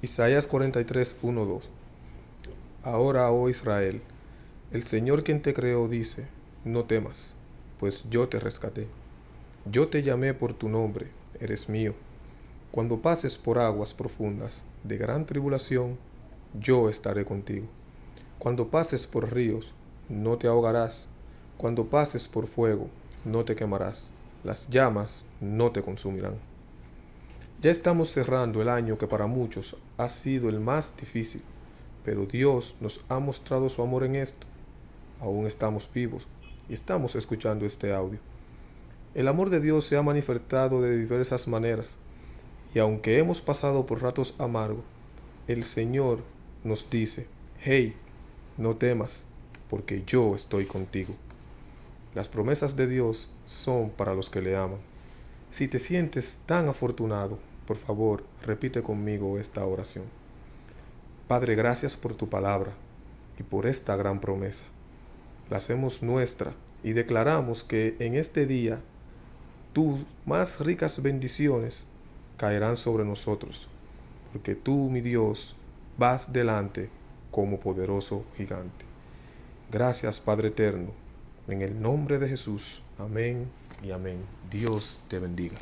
Isaías 43, 1, 2. Ahora, oh Israel, el Señor quien te creó dice, no temas, pues yo te rescaté. Yo te llamé por tu nombre, eres mío. Cuando pases por aguas profundas de gran tribulación, yo estaré contigo. Cuando pases por ríos, no te ahogarás. Cuando pases por fuego, no te quemarás. Las llamas no te consumirán. Ya estamos cerrando el año que para muchos ha sido el más difícil, pero Dios nos ha mostrado su amor en esto. Aún estamos vivos y estamos escuchando este audio. El amor de Dios se ha manifestado de diversas maneras y aunque hemos pasado por ratos amargos, el Señor nos dice, hey, no temas, porque yo estoy contigo. Las promesas de Dios son para los que le aman. Si te sientes tan afortunado, por favor, repite conmigo esta oración. Padre, gracias por tu palabra y por esta gran promesa. La hacemos nuestra y declaramos que en este día tus más ricas bendiciones caerán sobre nosotros, porque tú, mi Dios, vas delante como poderoso gigante. Gracias, Padre eterno, en el nombre de Jesús. Amén y amén. Dios te bendiga.